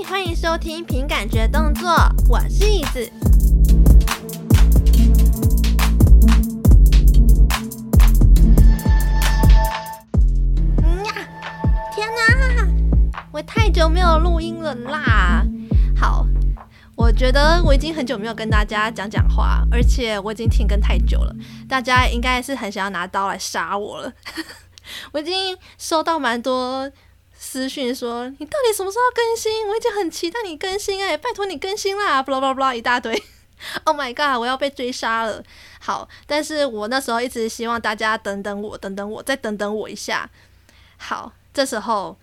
欢迎收听凭感觉动作，我是椅子。呀，天哪，我太久没有录音了啦！好，我觉得我已经很久没有跟大家讲讲话，而且我已经停更太久了，大家应该是很想要拿刀来杀我了。我已经收到蛮多私讯说，你到底什么时候更新？我已经很期待你更新哎、拜托你更新啦！blah blah blah 一大堆，Oh my god，我要被追杀了。好，但是我那时候一直希望大家等等我，等等我，再等等我一下。好，这时候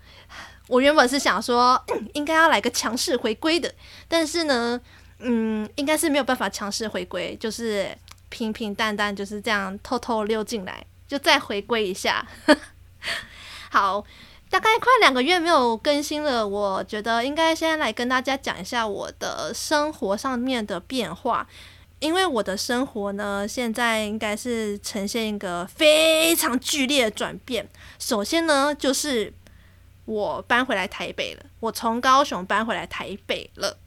我原本是想说，应该要来个强势回归的，但是呢，嗯，应该是没有办法强势回归，就是平平淡淡就是这样偷偷溜进来。就再回归一下，好，大概快两个月没有更新了，我觉得应该先来跟大家讲一下我的生活上面的变化，因为我的生活呢，现在应该是呈现一个非常剧烈的转变。首先呢，就是我搬回来台北了，我从高雄搬回来台北了。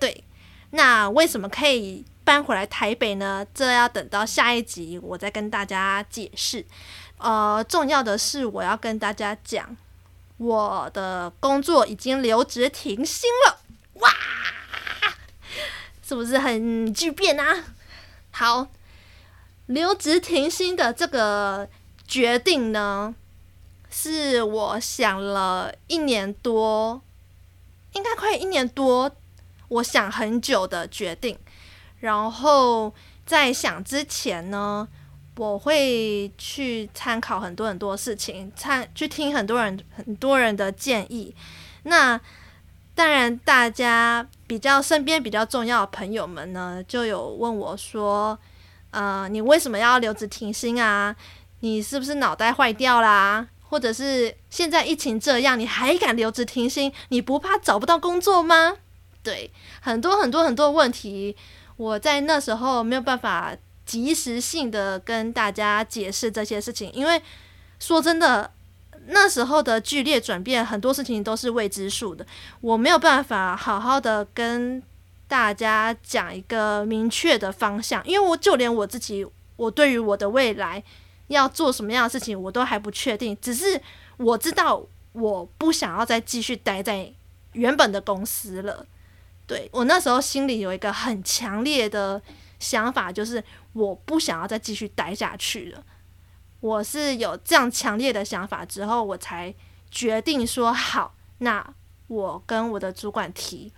对，那为什么可以搬回来台北呢？这要等到下一集我再跟大家解释。呃，重要的是我要跟大家讲，我的工作已经留职停薪了，哇，是不是很巨变啊？好，留职停薪的这个决定呢，是我想了一年多，应该快一年多，我想很久的决定。然后在想之前呢，我会去参考很多很多事情，参去听很多人很多人的建议。那当然，大家比较身边比较重要的朋友们呢，就有问我说：“呃，你为什么要留职停薪啊？你是不是脑袋坏掉啦？或者是现在疫情这样，你还敢留职停薪？你不怕找不到工作吗？”对，很多很多很多问题。我在那时候没有办法及时性的跟大家解释这些事情，因为说真的，那时候的剧烈转变，很多事情都是未知数的，我没有办法好好的跟大家讲一个明确的方向，因为我就连我自己，我对于我的未来要做什么样的事情，我都还不确定，只是我知道我不想要再继续待在原本的公司了。对，我那时候心里有一个很强烈的想法，就是我不想要再继续待下去了。我是有这样强烈的想法之后，我才决定说好，那我跟我的主管提。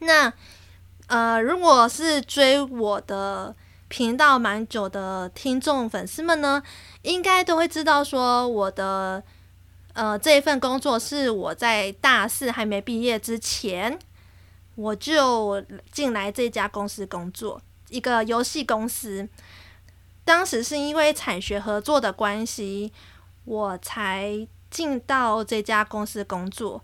那呃，如果是追我的频道蛮久的听众粉丝们呢，应该都会知道说我的呃这一份工作是我在大四还没毕业之前。我就进来这家公司工作，一个游戏公司。当时是因为产学合作的关系，我才进到这家公司工作。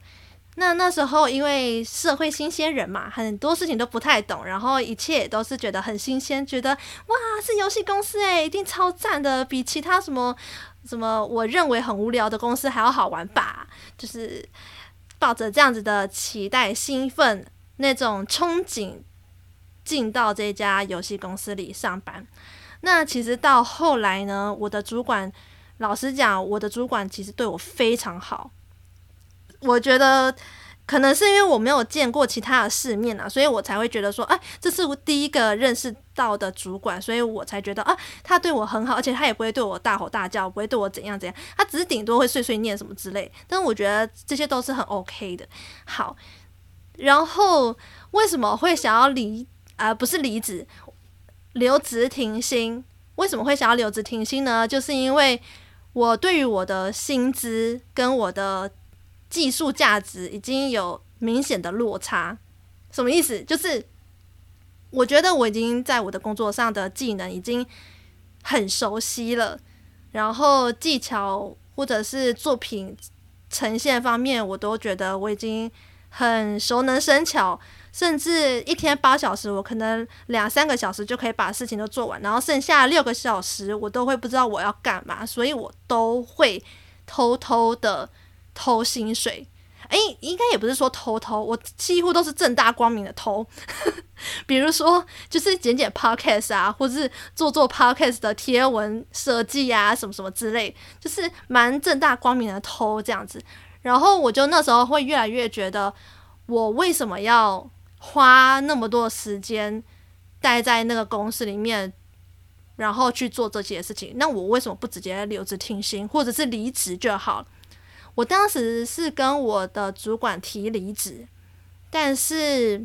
那那时候因为社会新鲜人嘛，很多事情都不太懂，然后一切都是觉得很新鲜，觉得哇，是游戏公司诶，一定超赞的，比其他什么什么我认为很无聊的公司还要好玩吧？就是抱着这样子的期待、兴奋。那种憧憬进到这家游戏公司里上班，那其实到后来呢，我的主管，老实讲，我的主管其实对我非常好。我觉得可能是因为我没有见过其他的世面啊，所以我才会觉得说，哎，这是我第一个认识到的主管，所以我才觉得啊，他对我很好，而且他也不会对我大吼大叫，不会对我怎样怎样，他只是顶多会碎碎念什么之类，但是我觉得这些都是很 OK 的。好。然后为什么会想要离啊、不是离职，留职停薪？为什么会想要留职停薪呢？就是因为我对于我的薪资跟我的技术价值已经有明显的落差。什么意思？就是我觉得我已经在我的工作上的技能已经很熟悉了，然后技巧或者是作品呈现方面，我都觉得我已经。很熟能生巧，甚至一天八小时，我可能两三个小时就可以把事情都做完，然后剩下六个小时我都会不知道我要干嘛，所以我都会偷偷的偷薪水。哎，应该也不是说偷偷，我几乎都是正大光明的偷。比如说，就是剪剪 podcast 啊，或是做做 podcast 的贴文设计啊，什么什么之类，就是蛮正大光明的偷这样子。然后我就那时候会越来越觉得，我为什么要花那么多时间待在那个公司里面，然后去做这些事情？那我为什么不直接留职停薪，或者是离职就好？我当时是跟我的主管提离职，但是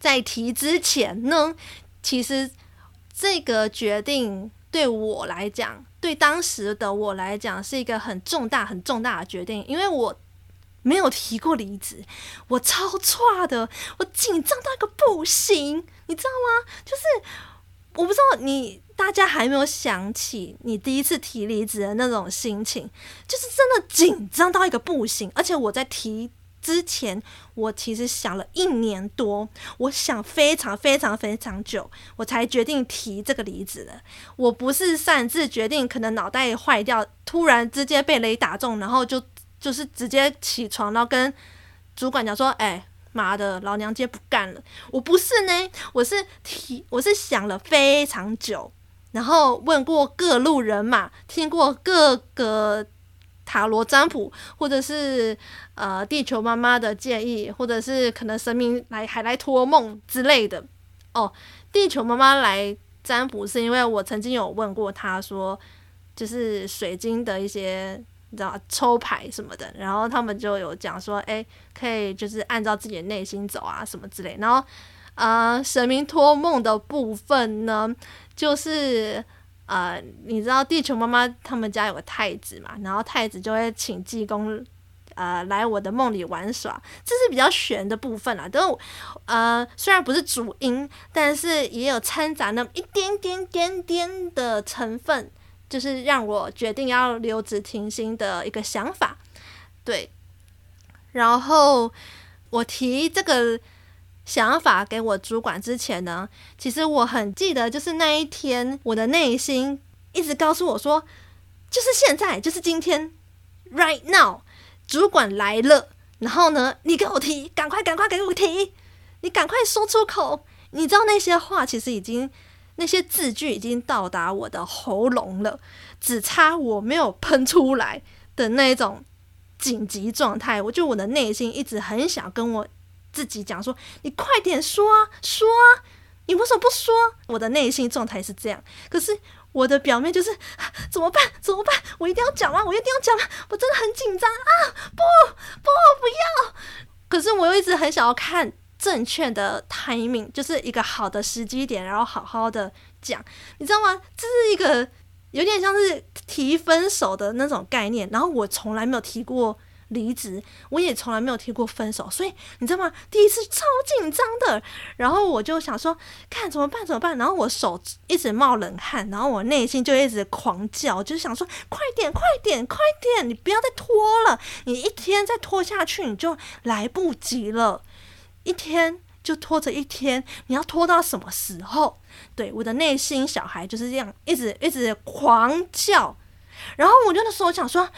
在提之前呢，其实这个决定对我来讲，对当时的我来讲是一个很重大、很重大的决定，因为我没有提过离职，我超差的，我紧张到一个不行，你知道吗？就是我不知道你。大家还没有想起你第一次提离职的那种心情，就是真的紧张到一个不行。而且我在提之前，我其实想了一年多，我想非常非常非常久，我才决定提这个离职的。我不是擅自决定，可能脑袋坏掉，突然之间被雷打中，然后就就是直接起床，然后跟主管讲说：“哎。”妈的，老娘今天不干了！我不是呢，我是提，我是想了非常久，然后问过各路人马，听过各个塔罗占卜，或者是呃地球妈妈的建议，或者是可能神明来还来托梦之类的。哦，地球妈妈来占卜是因为我曾经有问过她说，就是水晶的一些。你知道抽牌什么的，然后他们就有讲说，哎，可以就是按照自己的内心走啊，什么之类。然后，呃，神明托梦的部分呢，就是呃，你知道地球妈妈他们家有个太子嘛，然后太子就会请济公呃来我的梦里玩耍，这是比较玄的部分啦。都呃，虽然不是主因，但是也有掺杂那么一点点点点的成分。就是让我决定要留职停薪的一个想法，对。然后我提这个想法给我主管之前呢，其实我很记得，就是那一天，我的内心一直告诉我说，就是现在，就是今天，right now，主管来了，然后呢，你给我提，赶快，赶快给我提，你赶快说出口。你知道那些话其实已经。那些字句已经到达我的喉咙了，只差我没有喷出来的那种紧急状态。我就我的内心一直很想跟我自己讲说：“你快点说，说！你为什么不说？”我的内心状态是这样，可是我的表面就是怎么办？怎么办？我一定要讲啊！我一定要讲啊！我真的很紧张啊！不不不要！可是我又一直很想要看。正确的 timing 就是一个好的时机点，然后好好的讲，你知道吗？这是一个有点像是提分手的那种概念。然后我从来没有提过离职，我也从来没有提过分手，所以你知道吗？第一次超紧张的。然后我就想说，看怎么办？怎么办？然后我手一直冒冷汗，然后我内心就一直狂叫，就是想说，快点，快点，快点！你不要再拖了，你一天再拖下去，你就来不及了。一天就拖着一天，你要拖到什么时候？对，我的内心小孩就是这样，一直一直狂叫。然后我就那时候想说，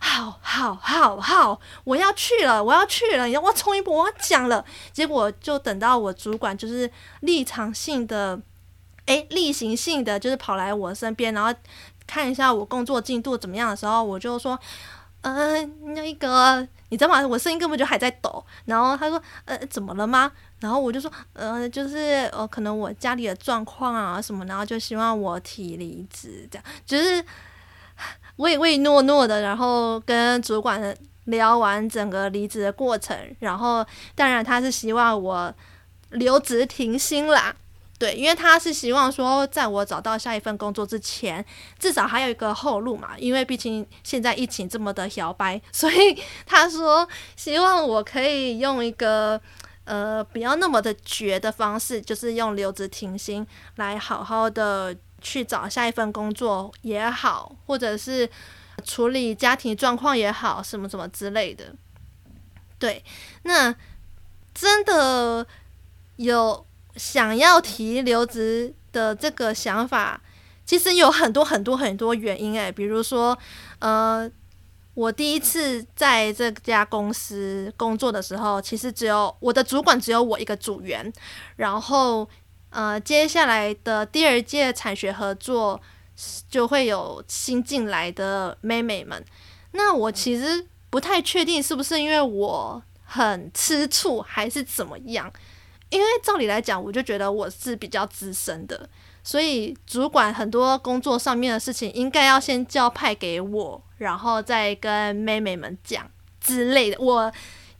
好好好好，我要去了，我要去了，你要我冲一波，我要讲了。结果就等到我主管就是立场性的，诶，例行性的，就是跑来我身边，然后看一下我工作进度怎么样的时候，我就说。嗯、呃，那个，你知道吗？我声音根本就还在抖。然后他说：“呃，怎么了吗？”然后我就说：“呃，就是呃，可能我家里的状况啊什么，然后就希望我提离职，这样就是唯唯诺诺的。然后跟主管聊完整个离职的过程，然后当然他是希望我留职停薪啦。”对，因为他是希望说，在我找到下一份工作之前，至少还有一个后路嘛。因为毕竟现在疫情这么的摇摆，所以 他说希望我可以用一个呃不要那么的绝的方式，就是用留职停薪来好好的去找下一份工作也好，或者是处理家庭状况也好，什么什么之类的。对，那真的有。想要提留职的这个想法，其实有很多很多很多原因诶，比如说，呃，我第一次在这家公司工作的时候，其实只有我的主管只有我一个组员，然后呃，接下来的第二届产学合作就会有新进来的妹妹们。那我其实不太确定是不是因为我很吃醋，还是怎么样？因为照理来讲，我就觉得我是比较资深的。所以主管很多工作上面的事情，应该要先交派给我，然后再跟妹妹们讲之类的。我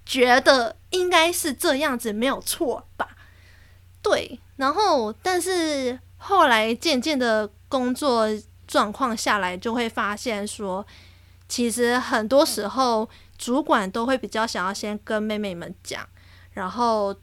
觉得应该是这样子，没有错吧？对。然后，但是后来渐渐的工作状况下来，就会发现说，其实很多时候主管都会比较想要先跟妹妹们讲，然后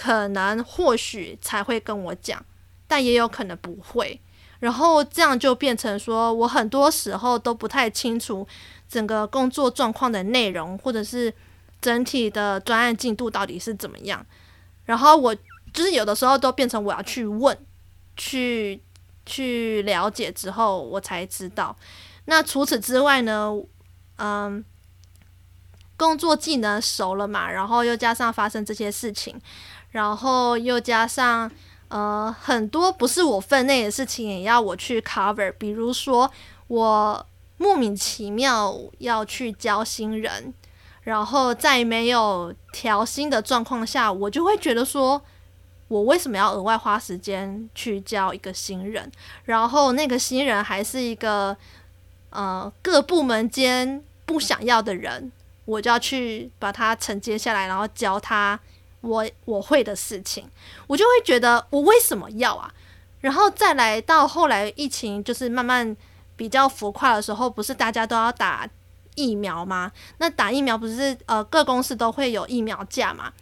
可能或许才会跟我讲。但也有可能不会，然后这样就变成说，我很多时候都不太清楚整个工作状况的内容，或者是整体的专案进度到底是怎么样。然后我就是有的时候都变成我要去问，去去了解之后，我才知道。那除此之外呢，嗯，工作技能熟了嘛，然后又加上发生这些事情，然后又加上。呃，很多不是我分内的事情也要我去 cover，比如说我莫名其妙要去教新人，然后在没有调薪的状况下，我就会觉得说，我为什么要额外花时间去教一个新人？然后那个新人还是一个呃各部门间不想要的人，我就要去把他承接下来，然后教他。我我会的事情，我就会觉得我为什么要啊？然后再来到后来疫情就是慢慢比较浮夸的时候，不是大家都要打疫苗吗？那打疫苗不是呃各公司都会有疫苗假嘛？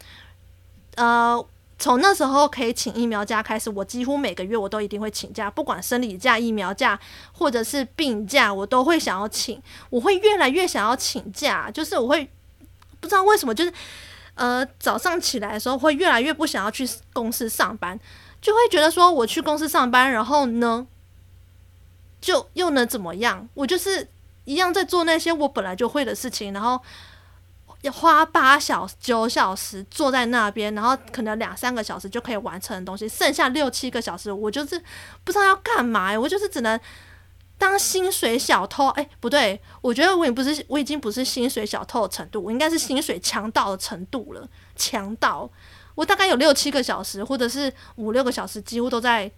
呃，从那时候可以请疫苗假开始，我几乎每个月我都一定会请假，不管生理假、疫苗假或者是病假，我都会想要请。我会越来越想要请假，就是我会不知道为什么就是。呃，早上起来的时候会越来越不想要去公司上班，就会觉得说我去公司上班，然后呢，就又能怎么样？我就是一样在做那些我本来就会的事情，然后要花八小九小时坐在那边，然后可能两三个小时就可以完成的东西，剩下六七个小时我就是不知道要干嘛，我就是只能。当薪水小偷，哎、不对，我觉得我也不是，我已经不是薪水小偷的程度，我应该是薪水强盗的程度了。强盗，我大概有六七个小时，或者是五六个小时，几乎都在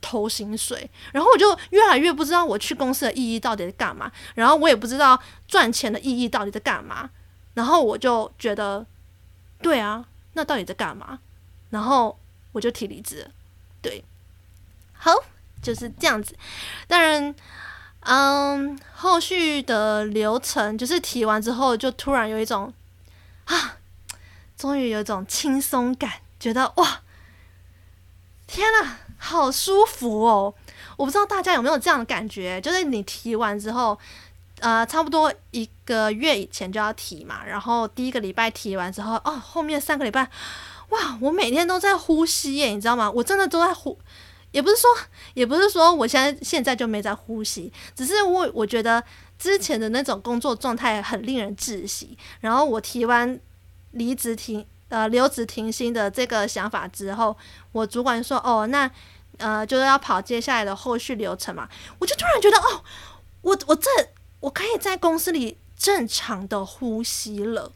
偷薪水。然后我就越来越不知道我去公司的意义到底在干嘛，然后我也不知道赚钱的意义到底在干嘛。然后我就觉得，对啊，那到底在干嘛？然后我就提离职。对，好，就是这样子。当然。嗯，后续的流程就是提完之后，就突然有一种啊，终于有一种轻松感，觉得哇，天呐，好舒服哦！我不知道大家有没有这样的感觉，就是你提完之后，呃，差不多一个月以前就要提嘛，然后第一个礼拜提完之后，哦，后面三个礼拜，哇，我每天都在呼吸耶，你知道吗？我真的都在呼。也不是说，也不是说我现在现在就没在呼吸，只是我我觉得之前的那种工作状态很令人窒息。然后我提完离职停呃留职停薪的这个想法之后，我主管说哦，那呃就是要跑接下来的后续流程嘛，我就突然觉得哦，我我这我可以在公司里正常的呼吸了，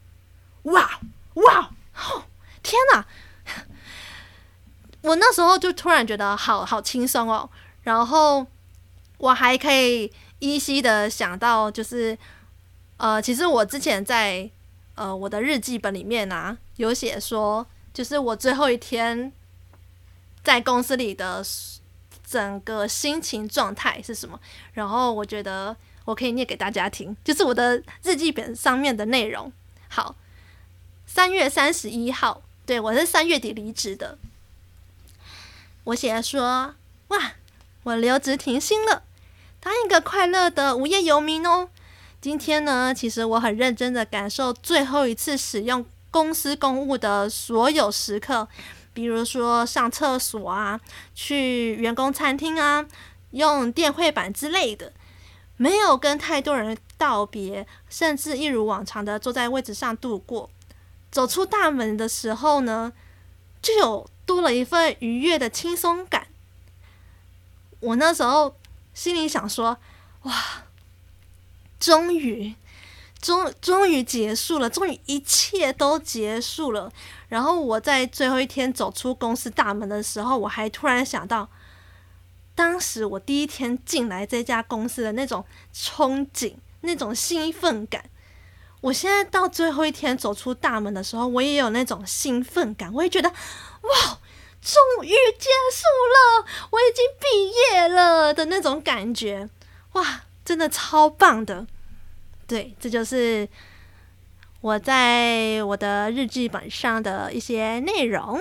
哇，哦，天哪！我那时候就突然觉得好好轻松哦，然后我还可以依稀的想到，就是呃，其实我之前在呃我的日记本里面啊，有写说，就是我最后一天在公司里的整个心情状态是什么，然后我觉得我可以念给大家听，就是我的日记本上面的内容。好，三月三十一号，对，我是三月底离职的。我写说：“哇，我留职停薪了，当一个快乐的无业游民哦。今天呢，其实我很认真的感受最后一次使用公司公务的所有时刻，比如说上厕所啊，去员工餐厅啊，用电绘板之类的。没有跟太多人道别，甚至一如往常的坐在位置上度过。走出大门的时候呢，就有多了一份愉悦的轻松感。我那时候心里想说：“哇，终于，终终于结束了，终于一切都结束了。”然后我在最后一天走出公司大门的时候，我还突然想到，当时我第一天进来这家公司的那种憧憬、那种兴奋感。我现在到最后一天走出大门的时候，我也有那种兴奋感，我也觉得哇，终于结束了，我已经毕业了的那种感觉，哇，真的超棒的。对，这就是我在我的日记本上的一些内容。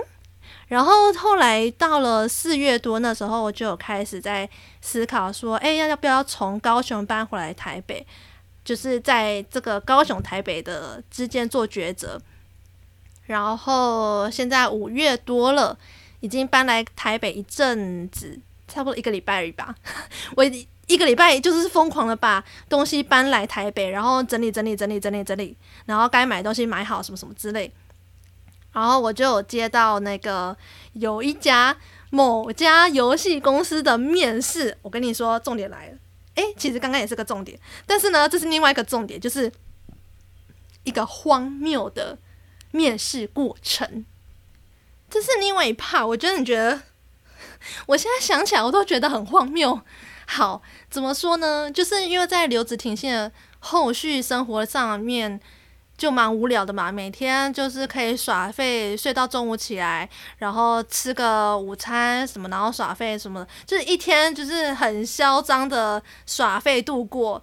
然后后来到了四月多那时候，我就有开始在思考说，哎，要要不要从高雄搬回来台北？就是在这个高雄、台北的之间做抉择，然后现在五月多了，已经搬来台北一阵子，差不多一个礼拜而已吧。我一个礼拜就是疯狂的把东西搬来台北，然后整理整理整理整理整理，然后该买东西买好什么什么之类。然后我就接到那个有一家某家游戏公司的面试，我跟你说，重点来了。诶，其实刚刚也是个重点，但是呢，这是另外一个重点，就是一个荒谬的面试过程。这是另外一 part，我真的觉得，我现在想起来我都觉得很荒谬。好，怎么说呢？就是因为在刘子婷现在后续生活上面。就蛮无聊的嘛，每天就是可以耍废，睡到中午起来，然后吃个午餐什么，然后耍废什么，就是一天就是很嚣张的耍废度过。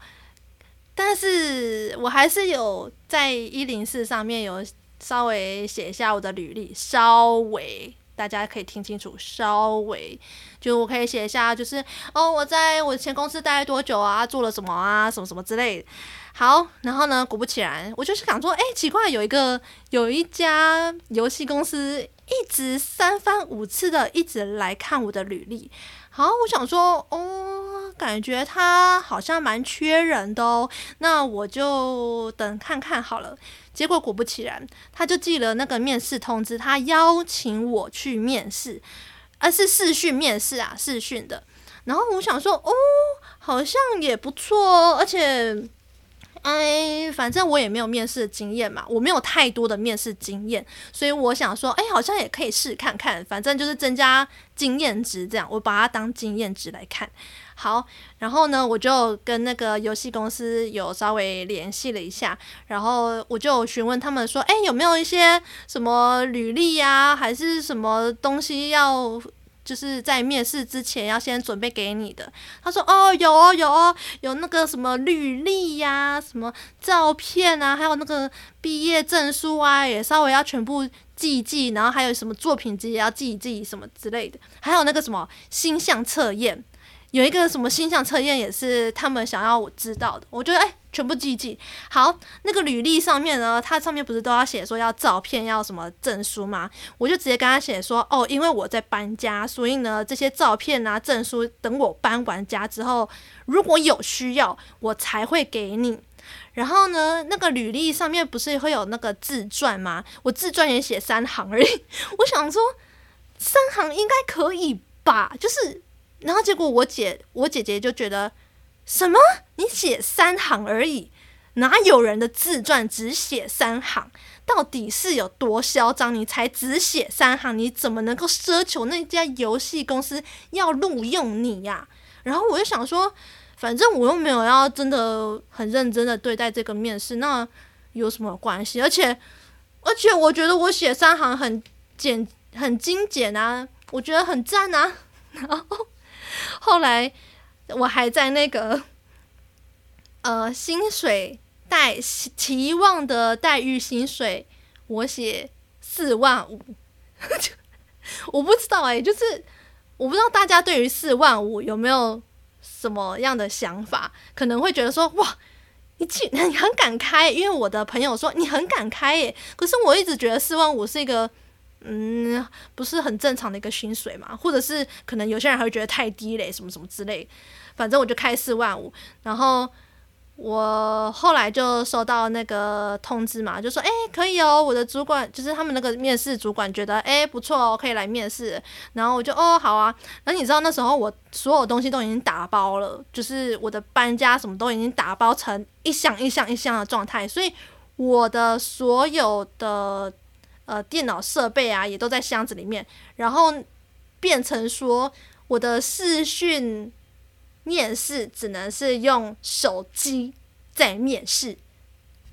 但是我还是有在一零四上面有稍微写下我的履历，稍微大家可以听清楚，稍微就我可以写一下，就是哦，我在我前公司待多久啊，做了什么啊，什么什么之类。好，然后呢？果不其然，我就是想说，哎，奇怪，有一个有一家游戏公司一直三番五次的一直来看我的履历。好，我想说，哦，感觉他好像蛮缺人的哦，那我就等看看好了。结果果不其然，他就寄了那个面试通知，他邀请我去面试，而是视讯面试啊，视讯的。然后我想说，哦，好像也不错哦，而且。哎，反正我也没有面试的经验嘛，我没有太多的面试经验，所以我想说，哎，好像也可以试看看，反正就是增加经验值这样，我把它当经验值来看。好，然后呢，我就跟那个游戏公司有稍微联系了一下，然后我就询问他们说，哎，有没有一些什么履历呀，还是什么东西要？就是在面试之前要先准备给你的。他说：“哦，有哦，有哦，有那个什么履历呀，什么照片啊，还有那个毕业证书啊，也稍微要全部寄一寄。然后还有什么作品集也要寄一寄，什么之类的。还有那个什么星象测验，有一个什么星象测验也是他们想要我知道的。我觉得哎。”全部记记好，那个履历上面呢，它上面不是都要写说要照片，要什么证书吗？我就直接跟他写说，哦，因为我在搬家，所以呢，这些照片啊、证书，等我搬完家之后，如果有需要，我才会给你。然后呢，那个履历上面不是会有那个自传吗？我自传也写三行而已。我想说，三行应该可以吧？就是，然后结果我姐，我姐姐就觉得。什么？你写三行而已？哪有人的自传只写三行？到底是有多嚣张？你才只写三行？你怎么能够奢求那家游戏公司要录用你呀？然后我就想说，反正我又没有要真的很认真的对待这个面试，那有什么关系？而且，而且我觉得我写三行很简、很精简啊，我觉得很赞啊。然后后来。我还在那个，呃，薪水待期望的待遇薪水，我写四万五，我不知道哎、就是我不知道大家对于四万五有没有什么样的想法，可能会觉得说哇，你去你很敢开，因为我的朋友说你很敢开耶，可是我一直觉得四万五是一个。嗯，不是很正常的一个薪水嘛，或者是可能有些人还会觉得太低嘞，什么什么之类。反正我就开四万五，然后。我后来就收到那个通知嘛，就说哎，可以哦，我的主管就是他们那个面试主管觉得哎不错哦，可以来面试。然后我就哦好啊。那你知道那时候我所有东西都已经打包了，就是我的搬家什么都已经打包成一箱一箱一箱的状态，所以我的所有的呃电脑设备啊也都在箱子里面，然后变成说我的视讯。面试只能是用手机在面试。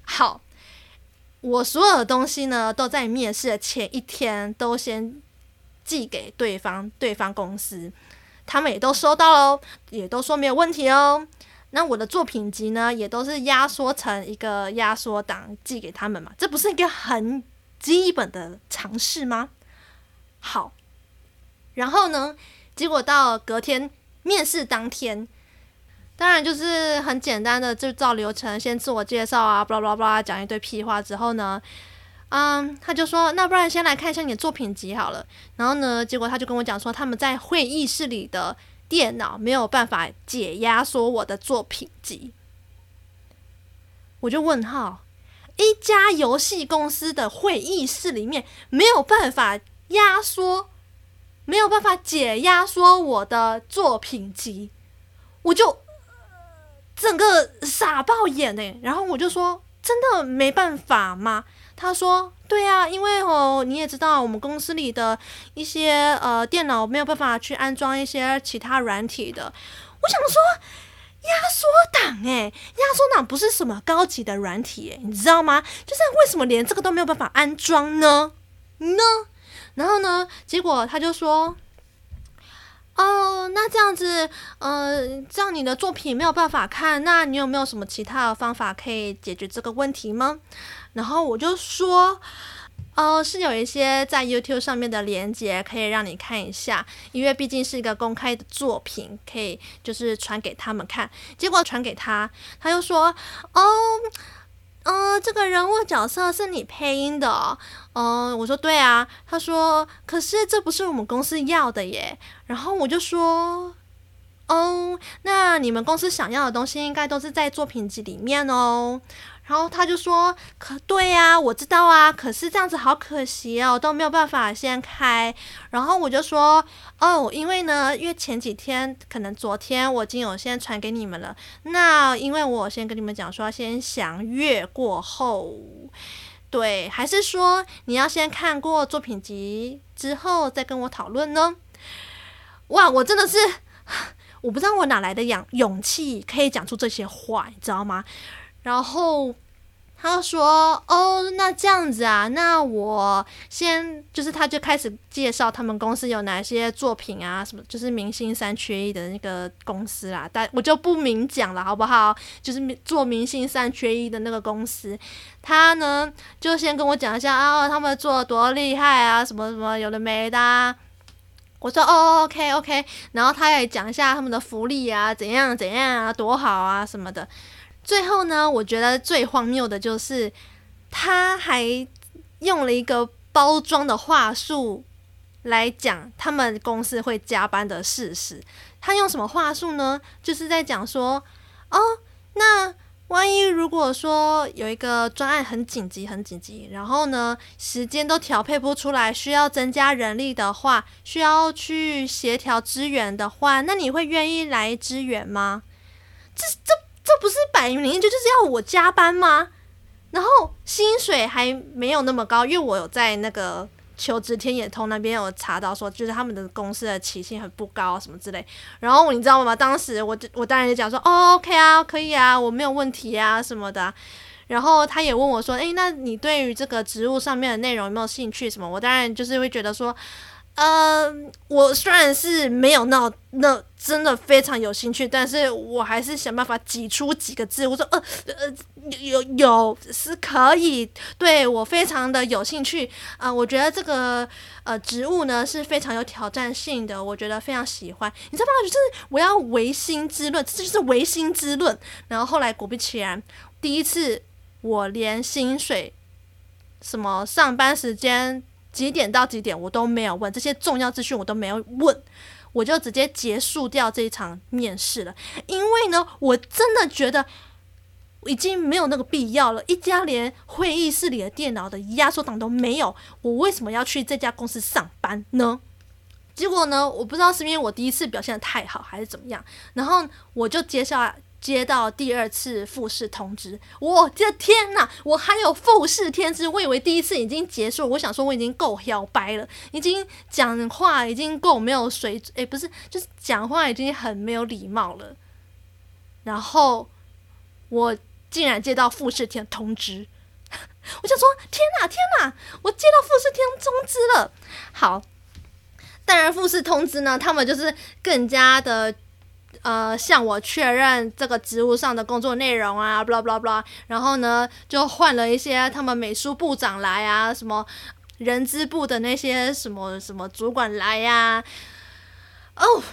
好，我所有的东西呢，都在面试的前一天都先寄给对方，对方公司，他们也都收到喽，也都说没有问题哦。那我的作品集呢，也都是压缩成一个压缩档寄给他们嘛，这不是一个很基本的常识吗？好，然后呢，结果到隔天。面试当天，当然就是很简单的，就照流程先自我介绍啊，巴拉巴拉巴拉讲一堆屁话之后呢，嗯，他就说，那不然先来看一下你的作品集好了。然后呢，结果他就跟我讲说，他们在会议室里的电脑没有办法解压缩我的作品集。我就问号，一家游戏公司的会议室里面没有办法压缩。没有办法解压缩我的作品集，我就整个傻爆眼哎！然后我就说：“真的没办法吗？”他说：“对啊，因为哦，你也知道，我们公司里的一些呃电脑没有办法去安装一些其他软体的。”我想说，压缩档哎，压缩档不是什么高级的软体哎，你知道吗？就是为什么连这个都没有办法安装呢？呢？然后呢，结果他就说：“哦，那这样子，呃，这样你的作品没有办法看，那你有没有什么其他的方法可以解决这个问题吗？”然后我就说：“哦，是有一些在 YouTube 上面的连接可以让你看一下，因为毕竟是一个公开的作品，可以就是传给他们看。”结果传给他，他又说：“哦。”嗯、这个人物角色是你配音的哦。嗯、我说对啊。他说，可是这不是我们公司要的耶。然后我就说，哦，那你们公司想要的东西应该都是在作品集里面哦。然后他就说：“可对呀，我知道啊，可是这样子好可惜哦，都没有办法先开。”然后我就说：“哦，因为呢，因为前几天可能昨天我已经有先传给你们了。那因为我先跟你们讲说，先详阅过后，对，还是说你要先看过作品集之后再跟我讨论呢？”哇，我真的是 我不知道我哪来的勇勇气可以讲出这些话，你知道吗？然后他说：“哦，那这样子啊，那我先就是，他就开始介绍他们公司有哪些作品啊，什么就是明星三缺一的那个公司啦，但我就不明讲了，好不好？就是做明星三缺一的那个公司，他呢就先跟我讲一下啊，他们做的多厉害啊，什么什么有的没的。我说哦，OK OK，然后他也讲一下他们的福利啊，怎样怎样啊，多好啊什么的。”最后呢，我觉得最荒谬的就是，他还用了一个包装的话术来讲他们公司会加班的事实。他用什么话术呢？就是在讲说，哦，那万一如果说有一个专案很紧急、很紧急，然后呢，时间都调配不出来，需要增加人力的话，需要去协调支援的话，那你会愿意来支援吗？这这。这不是摆明就就是要我加班吗？然后薪水还没有那么高，因为我有在那个求职天眼通那边有查到说，就是他们的公司的起薪很不高什么之类。然后你知道吗？当时我我当然就讲说，哦，OK 啊，可以啊，我没有问题啊什么的。然后他也问我说，诶，那你对于这个职务上面的内容有没有兴趣？什么？我当然就是会觉得说。呃，我虽然是没有那那真的非常有兴趣，但是我还是想办法挤出几个字。我说，呃呃，有有是可以，对我非常的有兴趣啊，呃，我觉得这个呃职务呢是非常有挑战性的，我觉得非常喜欢。你知道吗？就是我要唯心之论，这就是唯心之论。然后后来果不其然，第一次我连薪水、什么上班时间。几点到几点我都没有问，这些重要资讯我都没有问，我就直接结束掉这一场面试了。因为呢，我真的觉得已经没有那个必要了。一家连会议室里的电脑的压缩档都没有，我为什么要去这家公司上班呢？结果呢，我不知道是因为我第一次表现得太好，还是怎么样，然后我就接下来。接到第二次复试通知，我的天哪！我还有复试天资，我以为第一次已经结束，我想说我已经够嚣掰了，已经讲话已经够没有水准，诶，不是，就是讲话已经很没有礼貌了。然后我竟然接到复试天通知，我就说天哪天哪！我接到复试天通知了。好，当然复试通知呢，他们就是更加的。呃，向我确认这个职务上的工作内容啊，blah blah blah，然后呢，就换了一些他们美术部长来啊，什么人资部的那些什么什么主管来呀、哦，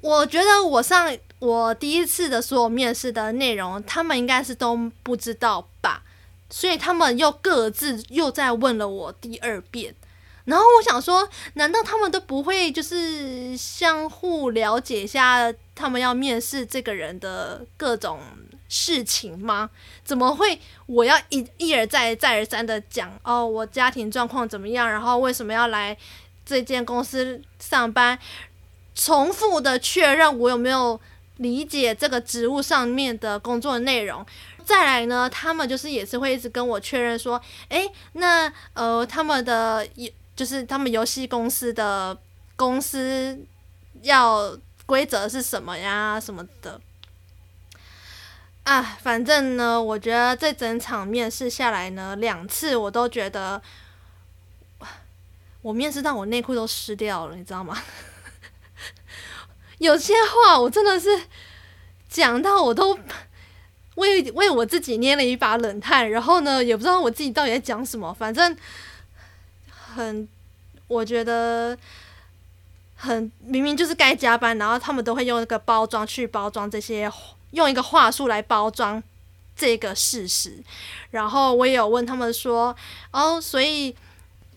我觉得我上我第一次的所有面试的内容，他们应该是都不知道吧，所以他们又各自又再问了我第二遍。然后我想说，难道他们都不会就是相互了解一下他们要面试这个人的各种事情吗？怎么会我要一一而再再而三的讲哦，我家庭状况怎么样，然后为什么要来这间公司上班，重复的确认我有没有理解这个职务上面的工作内容？再来呢，他们就是也是会一直跟我确认说，诶，那呃他们的就是他们游戏公司的公司要规则是什么呀？什么的啊？反正呢，我觉得这整场面试下来呢，两次我都觉得，我面试到我内裤都湿掉了，你知道吗？有些话我真的是讲到我都为为我自己捏了一把冷汗，然后呢，也不知道我自己到底在讲什么，反正。很，我觉得很明明就是该加班，然后他们都会用那个包装去包装这些，用一个话术来包装这个事实。然后我也有问他们说，哦，所以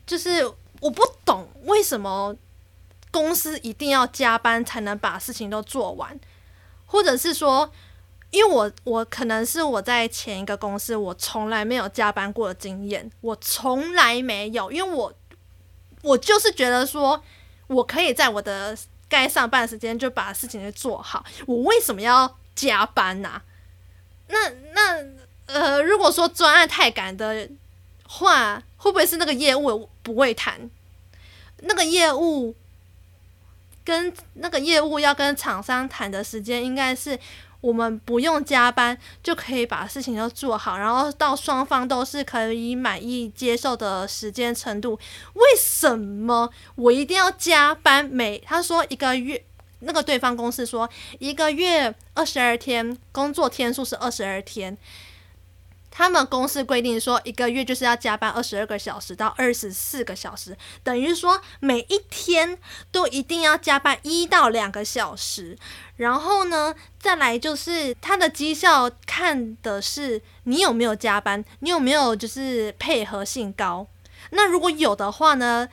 就是我不懂为什么公司一定要加班才能把事情都做完，或者是说，因为我我可能是我在前一个公司我从来没有加班过的经验，我从来没有，因为我。我就是觉得说，我可以在我的该上班时间就把事情给做好。我为什么要加班呢、那那呃，如果说专案太赶的话，会不会是那个业务不会谈？那个业务跟那个业务要跟厂商谈的时间，应该是。我们不用加班就可以把事情都做好，然后到双方都是可以满意接受的时间程度。为什么我一定要加班？每他说一个月，那个对方公司说一个月二十二天，工作天数是二十二天。他们公司规定说，一个月就是要加班二十二个小时到二十四个小时，等于说每一天都一定要加班一到两个小时。然后呢，再来就是他的绩效看的是你有没有加班，你有没有就是配合性高。那如果有的话呢，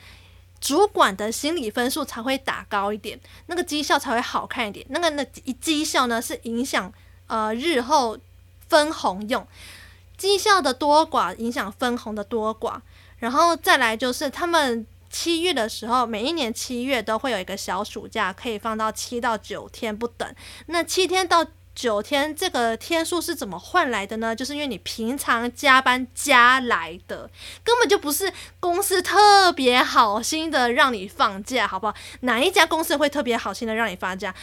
主管的心理分数才会打高一点，那个绩效才会好看一点。那个那绩效呢，是影响呃日后分红用。绩效的多寡影响分红的多寡，然后再来就是他们七月的时候，每一年七月都会有一个小暑假，可以放到七到九天不等。那七天到九天这个天数是怎么换来的呢？就是因为你平常加班加来的，根本就不是公司特别好心的让你放假，好不好？哪一家公司会特别好心的让你放假？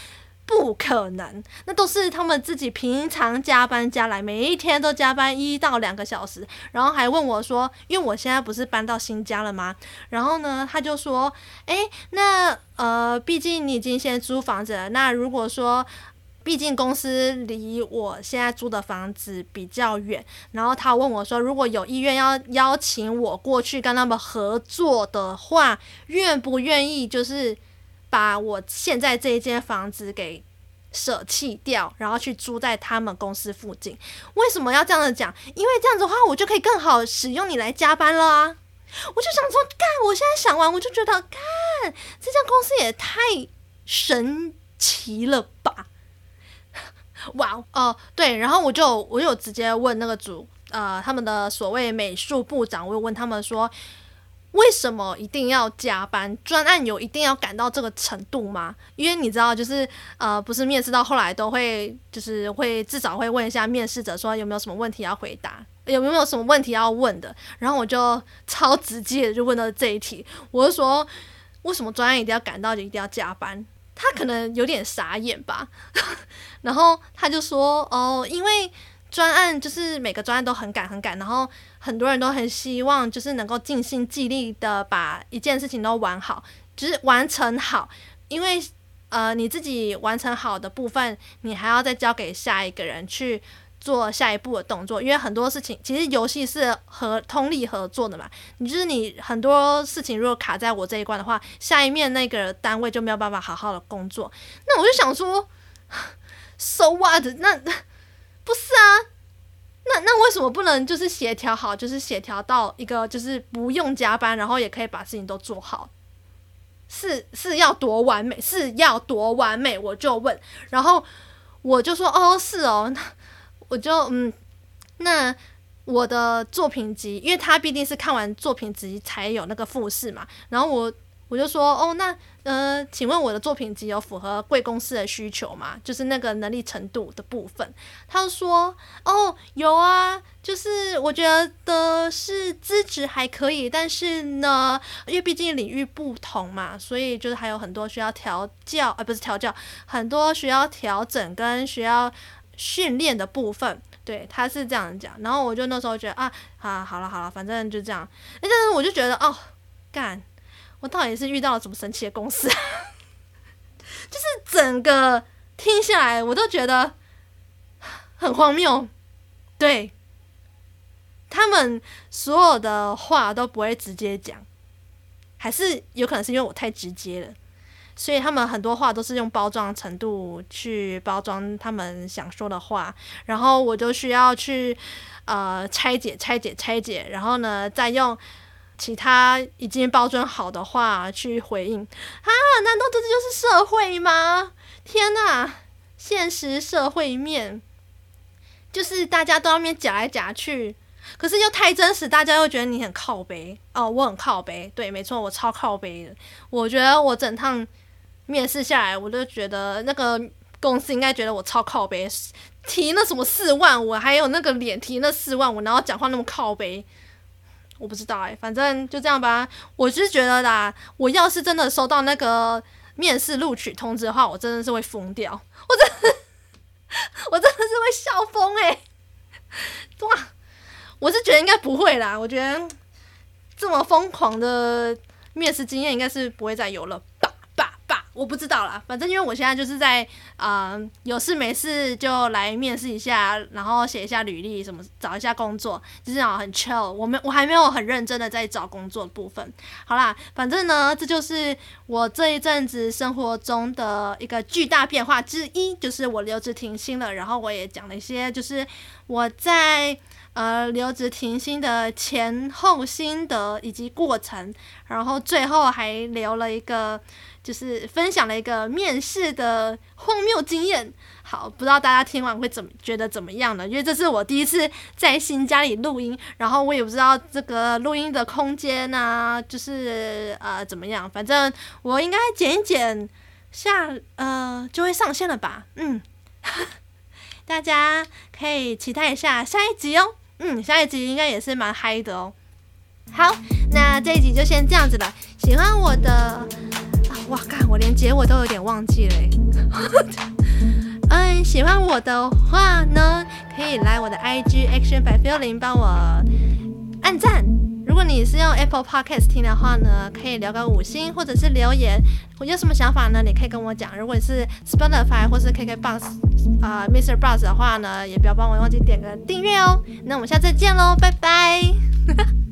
不可能，那都是他们自己平常加班加来，每一天都加班一到两个小时，然后还问我说，因为我现在不是搬到新家了吗？然后呢，他就说，诶，那呃，毕竟你已经先租房子了，那如果说，毕竟公司离我现在租的房子比较远，然后他问我说，如果有意愿要邀请我过去跟他们合作的话，愿不愿意？就是。把我现在这一间房子给舍弃掉，然后去租在他们公司附近。为什么要这样子讲？因为这样子的话，我就可以更好使用你来加班了啊！我就想说，干！我现在想完，我就觉得，干！这家公司也太神奇了吧？哇哦，对，然后我就我有直接问那个组呃他们的所谓美术部长，我有问他们说。为什么一定要加班？专案有一定要赶到这个程度吗？因为你知道，就是呃，不是面试到后来都会，就是会至少会问一下面试者说有没有什么问题要回答，有没有什么问题要问的。然后我就超直接的就问到这一题，我就说为什么专案一定要赶到就一定要加班？他可能有点傻眼吧。然后他就说哦，因为。专案就是每个专案都很赶很赶，然后很多人都很希望就是能够尽心尽力的把一件事情都完好，就是完成好。因为呃你自己完成好的部分，你还要再交给下一个人去做下一步的动作。因为很多事情其实游戏是和通力合作的嘛，你就是你很多事情如果卡在我这一关的话，下一面那个单位就没有办法好好的工作。那我就想说，so what？那。不是啊，那那为什么不能就是协调好，就是协调到一个就是不用加班，然后也可以把事情都做好？是是要多完美？是要多完美？我就问，然后我就说哦，是哦，那我就嗯，那我的作品集，因为他毕竟是看完作品集才有那个复试嘛，然后我。我就说哦，那呃，请问我的作品集有符合贵公司的需求吗？就是那个能力程度的部分。他说哦，有啊，就是我觉得是资质还可以，但是呢，因为毕竟领域不同嘛，所以就是还有很多需要调教，呃，不是调教，很多需要调整跟需要训练的部分。对，他是这样讲。然后我就那时候觉得啊，啊，好了好了，反正就这样。但是我就觉得哦，干。我到底是遇到了什么神奇的公司？就是整个听下来，我都觉得很荒谬。对，他们所有的话都不会直接讲，还是有可能是因为我太直接了，所以他们很多话都是用包装程度去包装他们想说的话，然后我就需要去呃拆解、拆解、拆解，然后呢再用。其他已经包装好的话去回应啊？难道这就是社会吗？天哪！现实社会面就是大家都要面夹来夹去，可是又太真实，大家又觉得你很靠北哦。我很靠北，对，没错，我超靠北的。我觉得我整趟面试下来，我都觉得那个公司应该觉得我超靠北，提那什么四万五，还有那个脸提那四万五，然后讲话那么靠北。我不知道哎、反正就这样吧。我是觉得啦，我要是真的收到那个面试录取通知的话，我真的是会疯掉。我真的，我真的是会笑疯哎、哇，我是觉得应该不会啦。我觉得这么疯狂的面试经验应该是不会再有了。我不知道啦，反正因为我现在就是在啊、呃，有事没事就来面试一下，然后写一下履历，什么找一下工作，就是很 chill。我没我还没有很认真的在找工作部分。好啦，反正呢，这就是我这一阵子生活中的一个巨大变化之一，就是我留职停薪了。然后我也讲了一些，就是我在呃留职停薪的前后心得以及过程，然后最后还留了一个。就是分享了一个面试的荒谬经验，好，不知道大家听完会怎么觉得怎么样呢？因为这是我第一次在新家里录音，然后我也不知道这个录音的空间啊，就是呃怎么样，反正我应该剪一剪下，呃就会上线了吧？嗯，大家可以期待一下下一集哦。嗯，下一集应该也是蛮嗨的哦。好，那这一集就先这样子了。喜欢我的。哇，看！我连结尾都有点忘记了。嗯，喜欢我的话呢，可以来我的 IG Action by Feeling 帮我按赞。如果你是用 Apple Podcast 听的话呢，可以留个五星或者是留言。我有什么想法呢？你可以跟我讲。如果你是 Spotify 或是 KKBox 啊、呃、Mr. Buzz 的话呢，也不要帮我忘记点个订阅哦。那我们下次见喽，拜拜。